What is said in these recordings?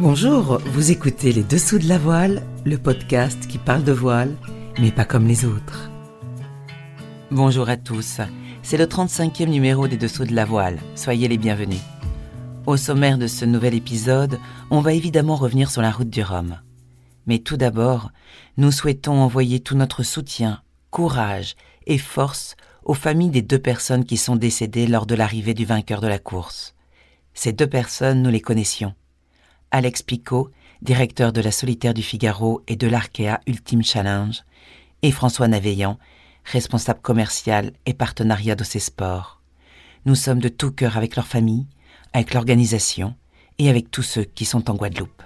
Bonjour, vous écoutez Les Dessous de la Voile, le podcast qui parle de voile, mais pas comme les autres. Bonjour à tous, c'est le 35e numéro des Dessous de la Voile, soyez les bienvenus. Au sommaire de ce nouvel épisode, on va évidemment revenir sur la route du Rhum. Mais tout d'abord, nous souhaitons envoyer tout notre soutien, courage et force aux familles des deux personnes qui sont décédées lors de l'arrivée du vainqueur de la course. Ces deux personnes, nous les connaissions. Alex Picot, directeur de la Solitaire du Figaro et de l'Arkea Ultime Challenge, et François Naveillant, responsable commercial et partenariat de ces sports. Nous sommes de tout cœur avec leur famille, avec l'organisation et avec tous ceux qui sont en Guadeloupe.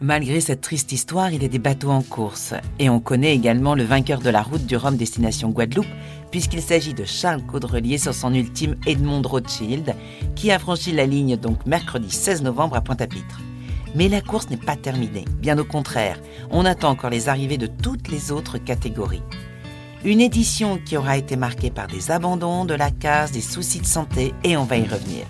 Malgré cette triste histoire, il y a des bateaux en course. Et on connaît également le vainqueur de la route du Rhum destination Guadeloupe, puisqu'il s'agit de Charles Caudrelier sur son ultime Edmond Rothschild, qui a franchi la ligne donc mercredi 16 novembre à Pointe-à-Pitre. Mais la course n'est pas terminée, bien au contraire, on attend encore les arrivées de toutes les autres catégories. Une édition qui aura été marquée par des abandons, de la casse, des soucis de santé, et on va y revenir.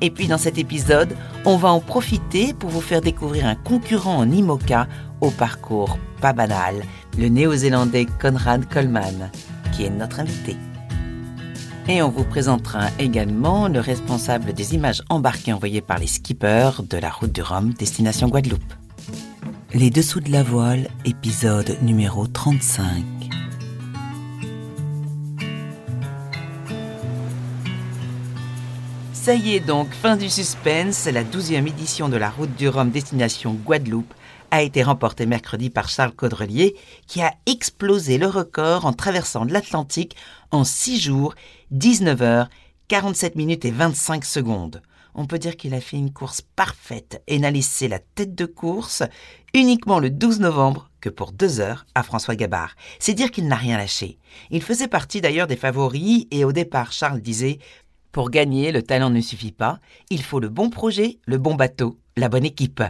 Et puis dans cet épisode, on va en profiter pour vous faire découvrir un concurrent en IMOCA au parcours pas banal, le néo-zélandais Conrad Coleman, qui est notre invité. Et on vous présentera également le responsable des images embarquées envoyées par les skippers de la route du Rhum destination Guadeloupe. Les dessous de la voile, épisode numéro 35. Ça y est donc, fin du suspense, la douzième édition de la Route du Rhum destination Guadeloupe a été remportée mercredi par Charles Caudrelier, qui a explosé le record en traversant l'Atlantique en 6 jours, 19 heures, 47 minutes et 25 secondes. On peut dire qu'il a fait une course parfaite et n'a laissé la tête de course uniquement le 12 novembre que pour deux heures à François Gabard. C'est dire qu'il n'a rien lâché. Il faisait partie d'ailleurs des favoris et au départ Charles disait pour gagner, le talent ne suffit pas, il faut le bon projet, le bon bateau, la bonne équipe.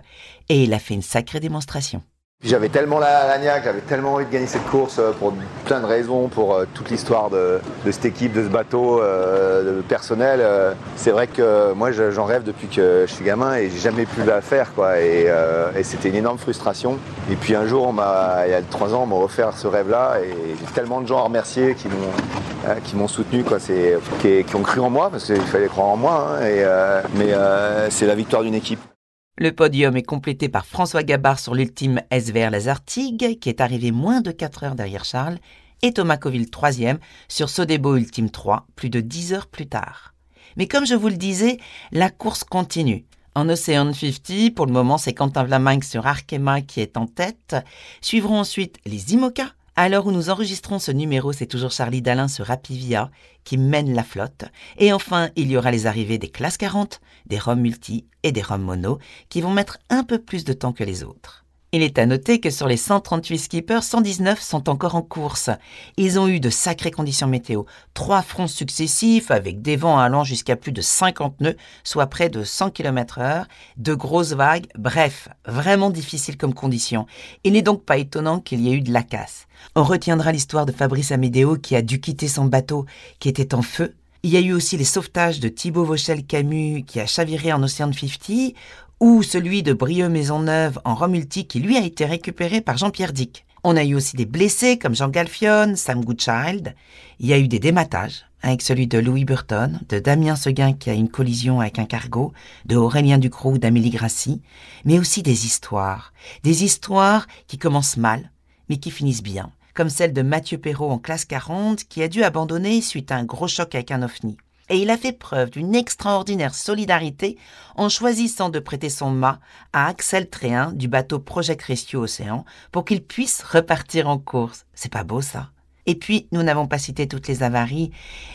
Et il a fait une sacrée démonstration. J'avais tellement la, la niaque, j'avais tellement envie de gagner cette course euh, pour plein de raisons, pour euh, toute l'histoire de, de, cette équipe, de ce bateau, euh, de personnel. Euh, c'est vrai que moi j'en rêve depuis que je suis gamin et j'ai jamais pu la faire quoi. Et, euh, et c'était une énorme frustration. Et puis un jour, on il y a trois ans, on m'a offert ce rêve-là et j'ai tellement de gens à remercier qui m'ont, qui m'ont soutenu quoi. Qui, qui, ont cru en moi parce qu'il fallait croire en moi. Hein, et, mais c'est la victoire d'une équipe. Le podium est complété par François Gabard sur l'ultime SVR Lazartigue, qui est arrivé moins de 4 heures derrière Charles, et Thomas Coville troisième sur Sodebo Ultime 3, plus de 10 heures plus tard. Mais comme je vous le disais, la course continue. En Ocean 50, pour le moment, c'est Quentin Vlaminck sur Arkema qui est en tête. Suivront ensuite les IMOCA, à l'heure où nous enregistrons ce numéro, c'est toujours Charlie Dalin sur Rapivia qui mène la flotte. Et enfin, il y aura les arrivées des classes 40, des ROM multi et des ROM mono qui vont mettre un peu plus de temps que les autres. Il est à noter que sur les 138 skippers, 119 sont encore en course. Ils ont eu de sacrées conditions météo. Trois fronts successifs avec des vents allant jusqu'à plus de 50 nœuds, soit près de 100 km heure, de grosses vagues, bref, vraiment difficile comme conditions. Il n'est donc pas étonnant qu'il y ait eu de la casse. On retiendra l'histoire de Fabrice Amédéo qui a dû quitter son bateau qui était en feu il y a eu aussi les sauvetages de Thibaut Vauchel-Camus qui a chaviré en Océan 50, ou celui de Brieux Maisonneuve en Romulti qui lui a été récupéré par Jean-Pierre Dick. On a eu aussi des blessés comme Jean Galfion, Sam Goodchild. Il y a eu des dématages avec celui de Louis Burton, de Damien Seguin qui a une collision avec un cargo, de Aurélien Ducrot ou d'Amélie Grassi, mais aussi des histoires. Des histoires qui commencent mal, mais qui finissent bien, comme celle de Mathieu Perrault en classe 40 qui a dû abandonner suite à un gros choc avec un ovni. Et il a fait preuve d'une extraordinaire solidarité en choisissant de prêter son mât à Axel Tréhin du bateau Project Rescue Océan pour qu'il puisse repartir en course. C'est pas beau ça? Et puis, nous n'avons pas cité toutes les avaries,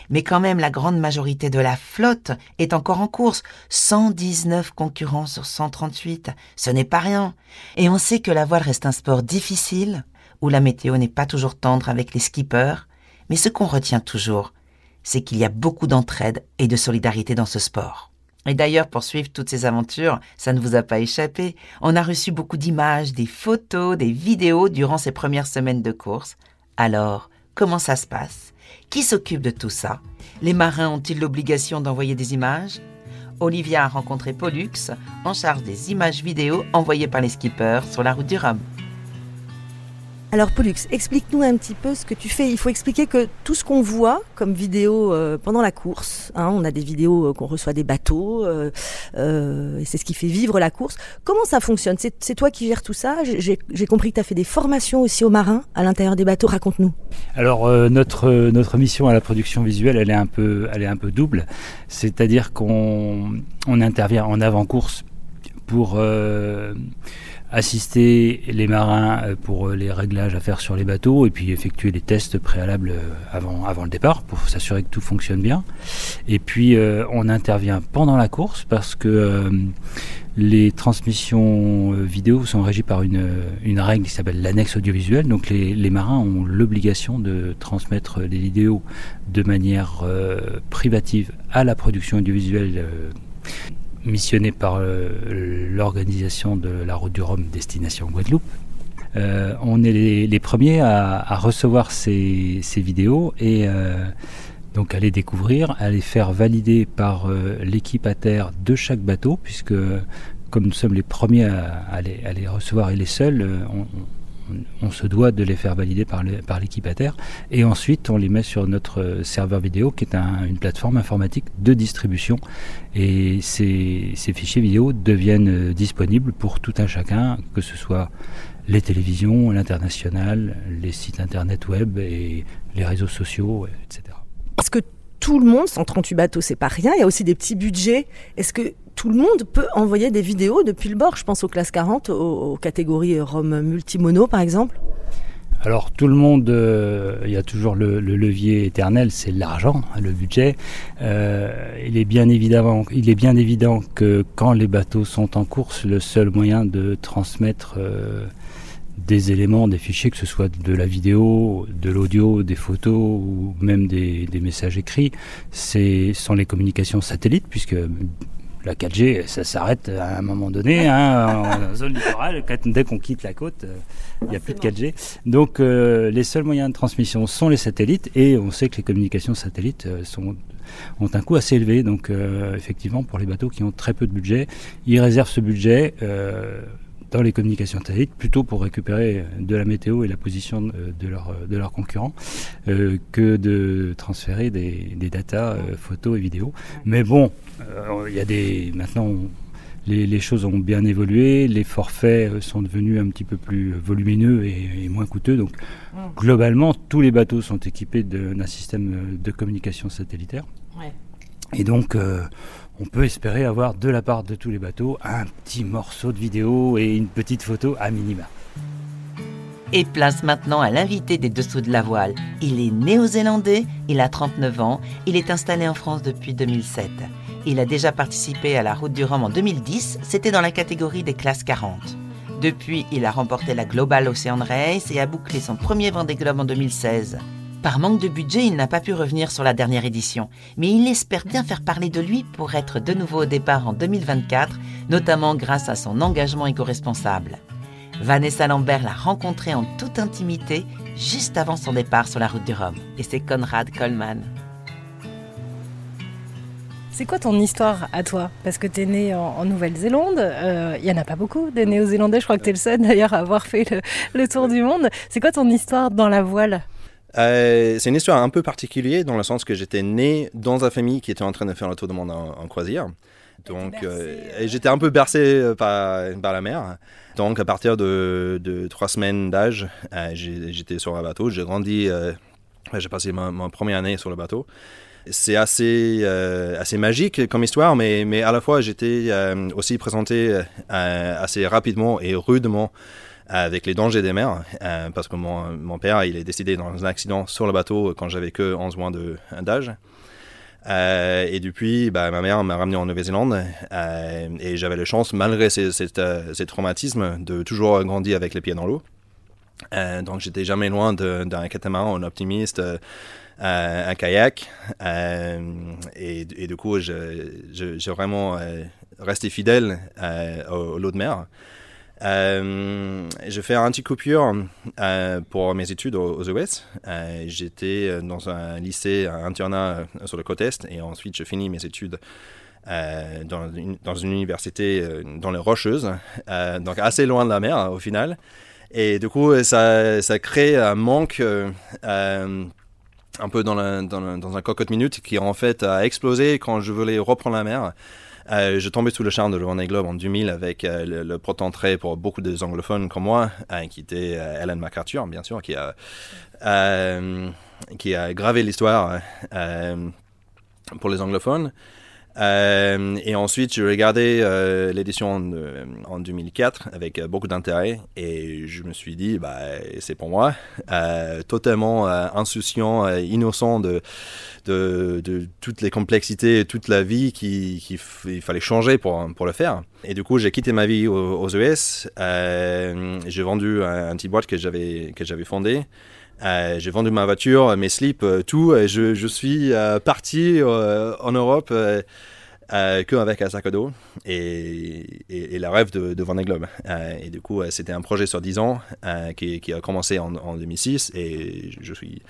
mais quand même la grande majorité de la flotte est encore en course. 119 concurrents sur 138, ce n'est pas rien. Et on sait que la voile reste un sport difficile, où la météo n'est pas toujours tendre avec les skippers, mais ce qu'on retient toujours, c'est qu'il y a beaucoup d'entraide et de solidarité dans ce sport. Et d'ailleurs, pour suivre toutes ces aventures, ça ne vous a pas échappé. On a reçu beaucoup d'images, des photos, des vidéos durant ces premières semaines de course. Alors, comment ça se passe? Qui s'occupe de tout ça? Les marins ont-ils l'obligation d'envoyer des images? Olivia a rencontré Pollux, en charge des images vidéo envoyées par les skippers sur la route du Rhum. Alors Pollux, explique-nous un petit peu ce que tu fais. Il faut expliquer que tout ce qu'on voit comme vidéo euh, pendant la course, hein, on a des vidéos euh, qu'on reçoit des bateaux, euh, c'est ce qui fait vivre la course. Comment ça fonctionne? C'est, toi qui gères tout ça? J'ai, compris que tu as fait des formations aussi aux marins à l'intérieur des bateaux. Raconte-nous. Alors notre, notre mission à la production visuelle, elle est un peu, elle est un peu double. C'est-à-dire qu'on on intervient en avant-course pour assister les marins euh, pour euh, les réglages à faire sur les bateaux et puis effectuer les tests préalables euh, avant, avant le départ pour s'assurer que tout fonctionne bien. Et puis on intervient pendant la course parce que les transmissions vidéo sont régies par une, une règle qui s'appelle l'annexe audiovisuelle. Donc les, les marins ont l'obligation de transmettre les vidéos de manière privative à la production audiovisuelle missionné par euh, l'organisation de la route du Rhum destination Guadeloupe. Euh, on est les, premiers à, recevoir ces, vidéos et euh, donc à les découvrir, à les faire valider par l'équipe à terre de chaque bateau, puisque comme nous sommes les premiers à, les, recevoir et les seuls, on, on, se doit de les faire valider par, l'équipe. Et ensuite, on les met sur notre serveur vidéo, qui est une plateforme informatique de distribution. Et ces, fichiers vidéo deviennent euh, disponibles pour tout un chacun, que ce soit les télévisions, l'international, les sites internet web et les réseaux sociaux, etc. Parce que tout le monde, 138 bateaux, c'est pas rien. Il y a aussi des petits budgets. Est-ce que tout le monde peut envoyer des vidéos depuis le bord Je pense aux classes 40, aux, catégories Rome multimono, par exemple. Alors tout le monde, euh, il y a toujours le, levier éternel, c'est l'argent, le budget. Euh, il est bien évident que quand les bateaux sont en course, le seul moyen de transmettre euh, des éléments, des fichiers, que ce soit de la vidéo, de l'audio, des photos ou même des, messages écrits, c'est sont les communications satellites, puisque la 4G, ça s'arrête à un moment donné, hein, en zone littorale. Dès qu'on quitte la côte, euh, il n'y a plus de 4G. Donc, euh, les seuls moyens de transmission sont les satellites, et on sait que les communications satellites euh, sont, ont un coût assez élevé. Donc, effectivement, pour les bateaux qui ont très peu de budget, ils réservent ce budget dans les communications satellites, plutôt pour récupérer de la météo et la position de leurs de leurs concurrents, euh, que de transférer des, des datas euh, photos et vidéos. Mais bon, euh, il y a des maintenant les, les, choses ont bien évolué, les forfaits sont devenus un petit peu plus volumineux et, moins coûteux. Donc globalement, tous les bateaux sont équipés d'un système de communication satellitaire. Ouais. Et donc on peut espérer avoir de la part de tous les bateaux un petit morceau de vidéo et une petite photo à minima. Et place maintenant à l'invité des dessous de la voile. Il est néo-zélandais, il a 39 ans, il est installé en France depuis 2007. Il a déjà participé à la Route du Rhum en 2010, c'était dans la catégorie des classes 40. Depuis, il a remporté la Global Ocean Race et a bouclé son premier Vendée Globe en 2016. Par manque de budget, il n'a pas pu revenir sur la dernière édition, mais il espère bien faire parler de lui pour être de nouveau au départ en 2024, notamment grâce à son engagement éco-responsable. Vanessa Lambert l'a rencontré en toute intimité juste avant son départ sur la route du Rhum, et c'est Conrad Coleman. C'est quoi ton histoire à toi? Parce que tu es né en, Nouvelle-Zélande, il euh, y en a pas beaucoup des Néo-Zélandais, je crois que tu es le seul d'ailleurs à avoir fait le tour du monde. C'est quoi ton histoire dans la voile? Euh, c'est une histoire un peu particulière dans le sens que j'étais né dans une famille qui était en train de faire le tour du monde en, croisière. Donc, euh, j'étais un peu bercé euh, par, par, la mer. Donc, à partir de, de trois semaines d'âge, j'étais sur un bateau. J'ai grandi, j'ai passé ma, première année sur le bateau. C'est assez, assez magique comme histoire, mais, mais à la fois, j'étais aussi présenté assez rapidement et rudement avec les dangers des mers, euh, parce que mon, père, il est décédé dans un accident sur le bateau quand j'avais que 11 mois d'âge. Euh, et depuis, bah, ma mère m'a ramené en Nouvelle-Zélande euh, et j'avais la chance, malgré ces, ces, traumatismes, de toujours grandir avec les pieds dans l'eau. donc j'étais jamais loin d'un catamaran, un optimiste, un kayak. Et, du coup, j'ai vraiment resté fidèle au, l'eau de mer. Euh, je fais un petit coupure euh, pour mes études aux, US. Euh, j'étais dans un lycée, un internat sur le côte est, et ensuite je finis mes études dans, une, université dans les Rocheuses, donc assez loin de la mer au final. Et du coup, ça, crée un manque un peu dans, un cocotte minute qui en fait a explosé quand je voulais reprendre la mer. Euh, je tombais sous le charme de le Vendée Globe en 2000 avec euh, le, le pour beaucoup des anglophones comme moi, euh, qui était Ellen MacArthur, bien sûr, qui a, qui a gravé l'histoire pour les anglophones. Euh, et ensuite, j'ai regardé euh, l'édition en, en, 2004 avec euh, beaucoup d'intérêt et je me suis dit, bah, c'est pour moi. totalement insouciant, innocent de, toutes les complexités, toute la vie qu'il qui fallait changer pour, pour le faire. Et du coup, j'ai quitté ma vie aux, US. j'ai vendu un, un, petit boîte que j'avais fondé. Euh, j'ai vendu ma voiture, mes slips, euh, tout. Et je, suis euh, parti en Europe qu'avec un sac à dos et, et, le rêve de, de Vendée Globe. et du coup, c'était un projet sur 10 ans qui, a commencé en, en, 2006 et je suis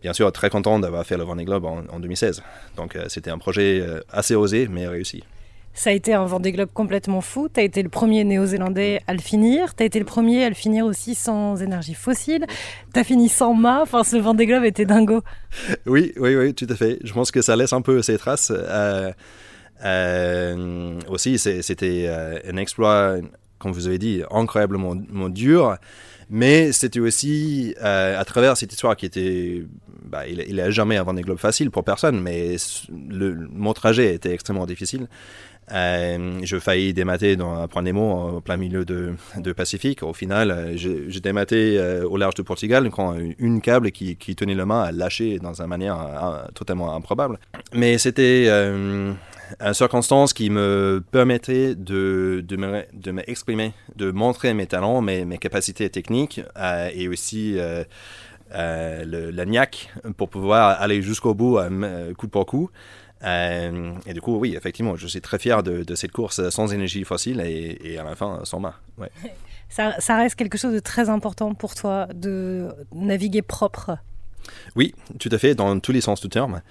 bien sûr très content d'avoir fait le Vendée Globe en, en 2016. Donc, c'était un projet assez osé mais réussi. Ça a été un Vendée Globe complètement fou. Tu as été le premier néo-zélandais à le finir. Tu as été le premier à le finir aussi sans énergie fossile. Tu as fini sans mât. Enfin, ce Vendée Globe était dingo. Oui, oui, oui, tout à fait. Je pense que ça laisse un peu ses traces. Euh, euh, aussi, c'était euh, un exploit, comme vous avez dit, incroyablement dur. Mais c'était aussi à travers cette histoire qui était. Bah, il n'a jamais un Vendée Globe facile pour personne, mais le, mon trajet était extrêmement difficile. Euh, je faillis démater dans un point Nemo en plein milieu de, de Pacifique. Au final, j'ai dématé euh, au large de Portugal quand une câble qui, tenait la main a lâché dans une manière euh, totalement improbable. Mais c'était euh, circonstance qui me permettait de, de m'exprimer, de, de, montrer mes talents, mes, mes capacités techniques et aussi le, la niaque pour pouvoir aller jusqu'au bout, coup pour coup. Euh, et du coup, oui, effectivement, je suis très fier de, de cette course sans énergie fossile et, à la fin sans. Ouais. Ça, ça, reste quelque chose de très important pour toi de naviguer propre. Oui, tout à fait, dans tous les sens du terme.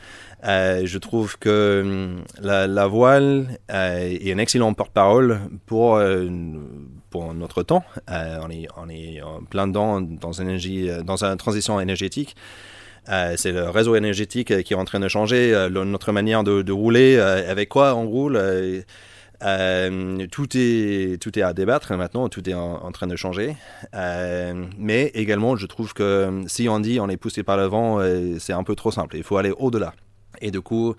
Euh, je trouve que hum, la, voile euh, est un excellent porte-parole pour, euh, pour notre temps. On, est, on est en plein dedans dans, énergie, dans une transition énergétique. C'est le réseau énergétique qui est en train de changer, notre manière de rouler, avec quoi on roule. Tout, est, tout est à débattre maintenant, tout est en, train de changer. mais également, je trouve que si on dit on est poussé par le vent, c'est un peu trop simple. Il faut aller au-delà. Et du coup,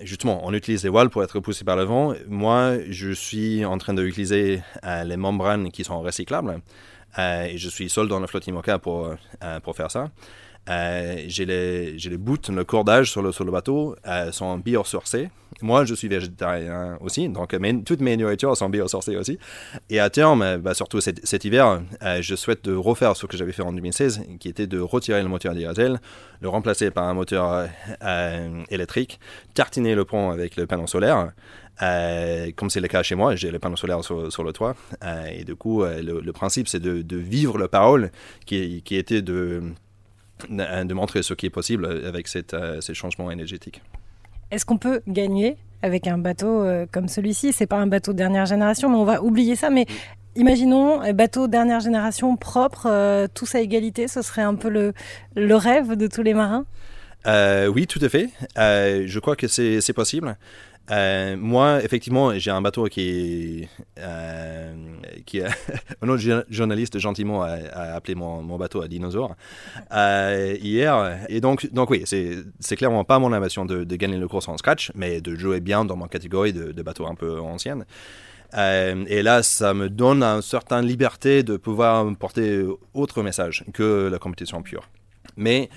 justement, on utilise les voiles pour être poussé par le vent. Moi, je suis en train d'utiliser les membranes qui sont recyclables. et je suis seul dans la flotte IMOCA pour, pour faire ça. Euh, j'ai les, les bouts, le cordage sur le, sur le bateau euh, sont biosourcés. Moi, je suis végétarien aussi, donc toutes mes nourritures sont biosourcées aussi. Et à terme, euh, bah, surtout cet, cet hiver, euh, je souhaite de refaire ce que j'avais fait en 2016, qui était de retirer le moteur diesel, le remplacer par un moteur euh, électrique, tartiner le pont avec le panneau solaire. Comme c'est le cas chez moi, j'ai le panneau solaire sur, le toit. Et du coup, le, le, principe, c'est de, de, vivre le parole qui, qui était de de montrer ce qui est possible avec cette, euh, ces changements énergétiques. Est-ce qu'on peut gagner avec un bateau euh, comme celui-ci? C'est pas un bateau dernière génération, mais on va oublier ça. Mais imaginons un bateau dernière génération propre, euh, tous à égalité, ce serait un peu le, le rêve de tous les marins? Euh, oui, tout à fait. Euh, je crois que c'est possible. Euh, moi, effectivement, j'ai un bateau qui euh, un autre journaliste gentiment a, appelé mon, mon, bateau à dinosaure euh, hier. Et donc, donc oui, c'est clairement pas mon ambition de, de, gagner le course en scratch, mais de jouer bien dans ma catégorie de, de bateaux un peu anciennes. Euh, et là, ça me donne une certaine liberté de pouvoir porter autre message que la compétition pure. Mais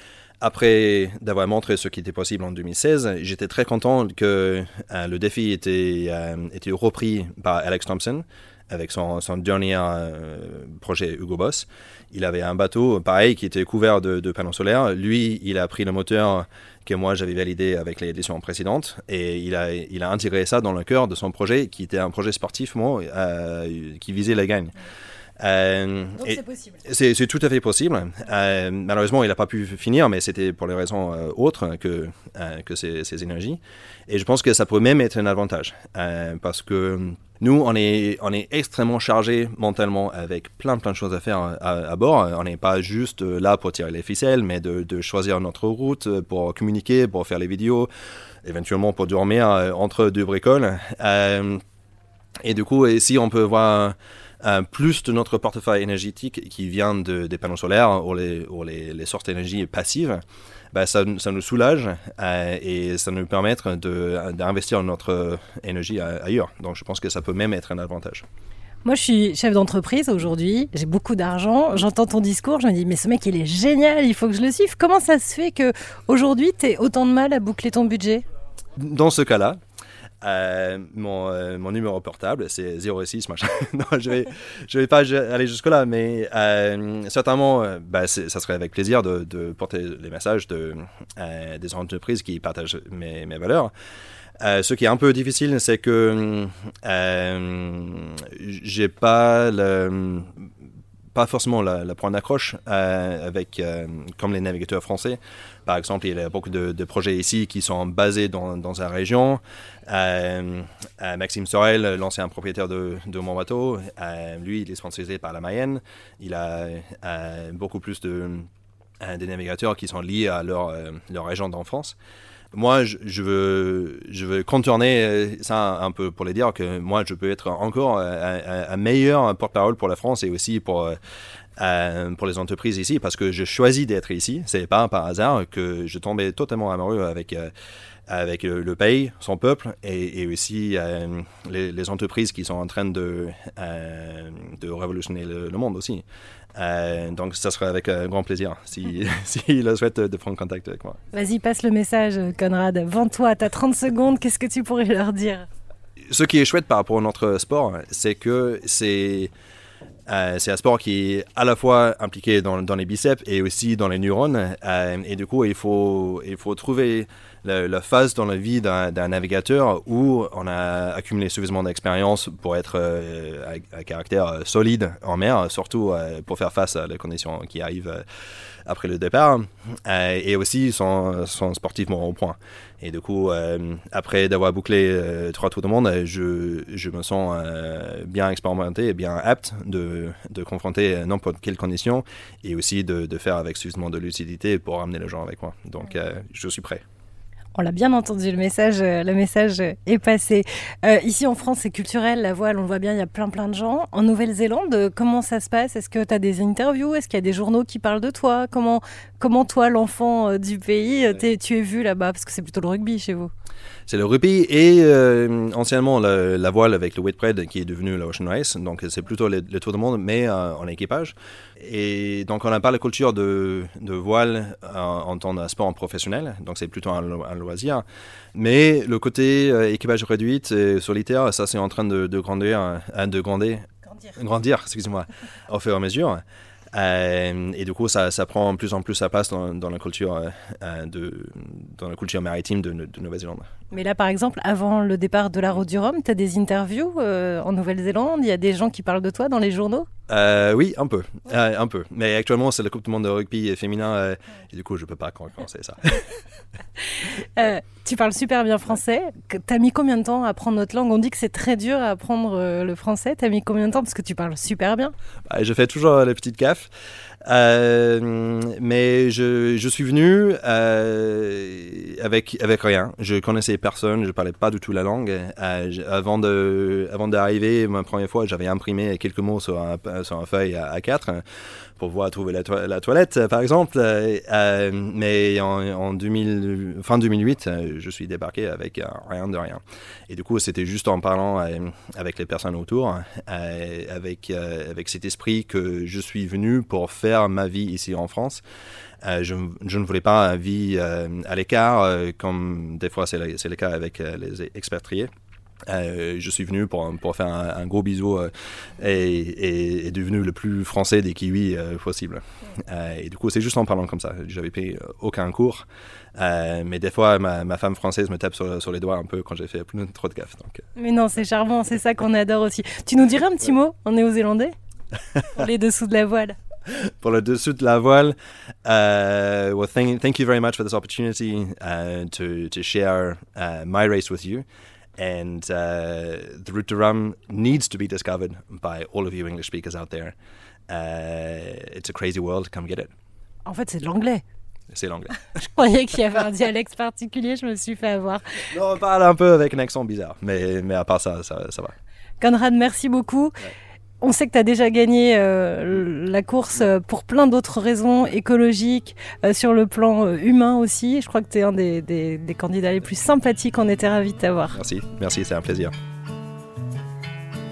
après d'avoir montré ce qui était possible en 2016, j'étais très content que euh, le défi était, euh, était repris par Alex Thompson avec son, dernier euh, projet Hugo Boss. Il avait un bateau pareil qui était couvert de, panneaux solaires. Lui, il a pris le moteur que moi j'avais validé avec l'édition précédente et il a, intégré ça dans le cœur de son projet qui était un projet sportif moi, qui visait la gagne. Euh, c'est possible. C'est tout à fait possible. Euh, malheureusement, il n'a pas pu finir, mais c'était pour les raisons euh, autres que, que ces, énergies. Et je pense que ça peut même être un avantage. parce que nous, on est, on est extrêmement chargé mentalement avec plein plein de choses à faire à, bord. On n'est pas juste là pour tirer les ficelles, mais de, de, choisir notre route, pour communiquer, pour faire les vidéos, éventuellement pour dormir entre deux bricoles. et du coup, si on peut voir plus de notre portefeuille énergétique qui vient de, des panneaux solaires ou les, ou les, les sources d'énergie passives, bah, ça, ça, nous soulage euh, et ça nous permet d'investir notre énergie ailleurs. Donc je pense que ça peut même être un avantage. Moi, je suis chef d'entreprise aujourd'hui, j'ai beaucoup d'argent, j'entends ton discours, je me dis, mais ce mec, il est génial, il faut que je le suive. Comment ça se fait qu'aujourd'hui, tu aies autant de mal à boucler ton budget? Dans ce cas-là, euh, mon, euh, mon, numéro portable, c'est 06 machin. non, je vais, je vais pas aller jusque-là, mais euh, certainement, bah, ça serait avec plaisir de, porter les messages de, des entreprises qui partagent mes, mes valeurs. ce qui est un peu difficile, c'est que j'ai pas le, pas forcément le, point d'accroche avec comme les navigateurs français. Par exemple, il y a beaucoup de, projets ici qui sont basés dans, dans la région. Euh, euh, Maxime Sorel, l'ancien propriétaire de, de, mon bateau, euh, lui, il est sponsorisé par la Mayenne. Il a beaucoup plus de, des navigateurs qui sont liés à leur, leur région d'enfance. Moi, je, veux, contourner ça un peu pour les dire que moi, je peux être encore un, meilleur porte-parole pour la France et aussi pour, pour les entreprises ici parce que je choisis d'être ici. C'est pas par hasard que je tombais totalement amoureux avec avec le, pays, son peuple, et, aussi euh, les, entreprises qui sont en train de, euh, de révolutionner le, monde aussi. Euh, donc, ça serait avec grand plaisir s'il si, si souhaite de prendre contact avec moi. Vas-y, passe le message, Conrad. Vends-toi, tu as 30 secondes, qu'est-ce que tu pourrais leur dire? Ce qui est chouette par rapport à notre sport, c'est que c'est... c'est un sport qui est à la fois impliqué dans, dans les biceps et aussi dans les neurones. et du coup, il faut, il faut trouver la, phase dans la vie d'un navigateur où on a accumulé suffisamment d'expérience pour être euh, à, caractère euh, solide en mer, surtout euh, pour faire face à les conditions qui arrivent après le départ, et aussi sont, sont, sportivement au point. Et du coup, après d'avoir bouclé trois tours de monde, je, je me sens bien expérimenté et bien apte de, de confronter n'importe quelle condition et aussi de, de, faire avec suffisamment de lucidité pour amener les gens avec moi. Donc, je suis prêt. On l'a bien entendu, le message, euh, le message est passé. Euh, ici en France, c'est culturel, la voile, on le voit bien, il y a plein plein de gens. En Nouvelle-Zélande, comment ça se passe? Est-ce que tu as des interviews? Est-ce qu'il y a des journaux qui parlent de toi? Comment, comment toi, l'enfant euh, du pays, tu es vu là-bas? Parce que c'est plutôt le rugby chez vous. C'est le rugby et euh, anciennement la, voile avec le Whitbread qui est devenu l'Ocean Race. Donc c'est plutôt le, tour du monde, mais euh, en équipage. Et donc on n'a pas la culture de, de voile en, tant que sport professionnel, donc c'est plutôt un, loisir. Mais le côté euh, équipage réduit et solitaire, ça c'est en train de, de grandir, de grandir, grandir, grandir excusez-moi, au fur et à mesure. Euh, et du coup, ça, ça, prend de plus en plus sa place dans, dans la, culture, euh, euh, de, dans la culture maritime de, de Nouvelle-Zélande. Mais là, par exemple, avant le départ de la route du Rhum, tu as des interviews en Nouvelle-Zélande? Il y a des gens qui parlent de toi dans les journaux? Oui, un peu. un peu. Mais actuellement, c'est la Coupe du Monde de rugby féminin. et du coup, je ne peux pas commencer ça. tu parles super bien français. Tu as mis combien de temps à apprendre notre langue? On dit que c'est très dur à apprendre le français. Tu as mis combien de temps? Parce que tu parles super bien. Bah, je fais toujours les petites gaffes. Euh, mais je, je, suis venu euh, avec, avec rien. Je connaissais personne, je parlais pas du tout la langue. Euh, avant de avant d'arriver, ma première fois, j'avais imprimé quelques mots sur un, sur un feuille à, à 4 pour pouvoir trouver la, toilette, par exemple. mais en, en 2000, fin 2008, je suis débarqué avec rien de rien. Et du coup, c'était juste en parlant avec les personnes autour, avec, avec cet esprit que je suis venu pour faire ma vie ici en France. Euh, je, ne voulais pas vie euh, à l'écart, euh, comme des fois c'est le, cas avec les expatriés. Je suis venu pour, pour faire un, gros bisou et, et, devenu le plus français des kiwis possible. et du coup, c'est juste en parlant comme ça. J'avais payé aucun cours, mais des fois, ma, femme française me tape sur, sur, les doigts un peu quand j'ai fait plus trop de gaffe. Donc. Mais non, c'est charmant, c'est ça qu'on adore aussi. Tu nous dirais un petit mot? En néo-zélandais Pour les dessous de la voile. pour le dessous de la voile. Uh, well, thank, thank you very much for this opportunity uh, to, to share uh, my race with you. And uh, the Route de Rhum needs to be discovered by all of you English speakers out there. Uh, it's a crazy world, come get it. En fait, c'est de l'anglais. C'est l'anglais. Je croyais qu'il y avait un dialecte particulier, je me suis fait avoir. non, on parle un peu avec un accent bizarre, mais, mais à part ça, ça, ça va. Conrad, merci beaucoup. On sait que tu as déjà gagné euh, la course euh, pour plein d'autres raisons écologiques, euh, sur le plan euh, humain aussi. Je crois que tu es un des, des- des candidats les plus sympathiques. On était ravis de t'avoir. Merci, merci, c'est un plaisir.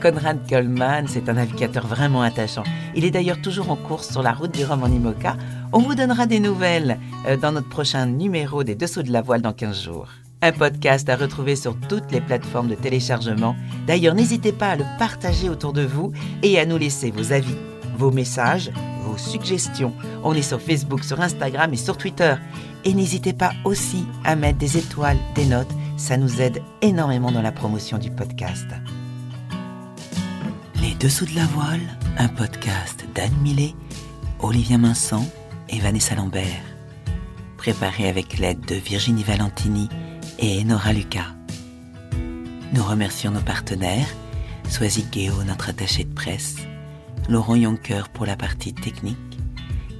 Conrad Coleman, c'est un navigateur vraiment attachant. Il est d'ailleurs toujours en course sur la route du Rhum en IMOCA. On vous donnera des nouvelles euh, dans notre prochain numéro des Dessous de la voile dans 15 jours. Un podcast à retrouver sur toutes les plateformes de téléchargement. D'ailleurs, n'hésitez pas à le partager autour de vous et à nous laisser vos avis, vos messages, vos suggestions. On est sur Facebook, sur Instagram et sur Twitter. Et n'hésitez pas aussi à mettre des étoiles, des notes. Ça nous aide énormément dans la promotion du podcast. Les Dessous de la Voile, un podcast d'Anne Millet, Olivia Minson et Vanessa Lambert. Préparé avec l'aide de Virginie Valentini et Nora Lucas. Nous remercions nos partenaires, Soisy Guéo, notre attaché de presse, Laurent Yonker pour la partie technique,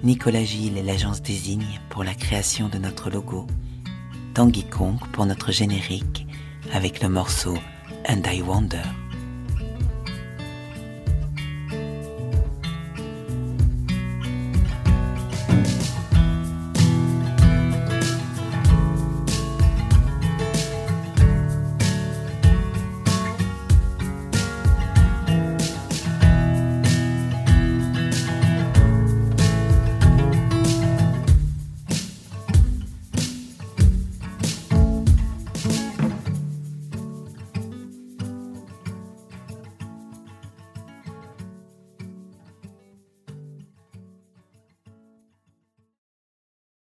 Nicolas Gilles et l'agence Désigne pour la création de notre logo, Tanguy Kong pour notre générique avec le morceau And I Wonder.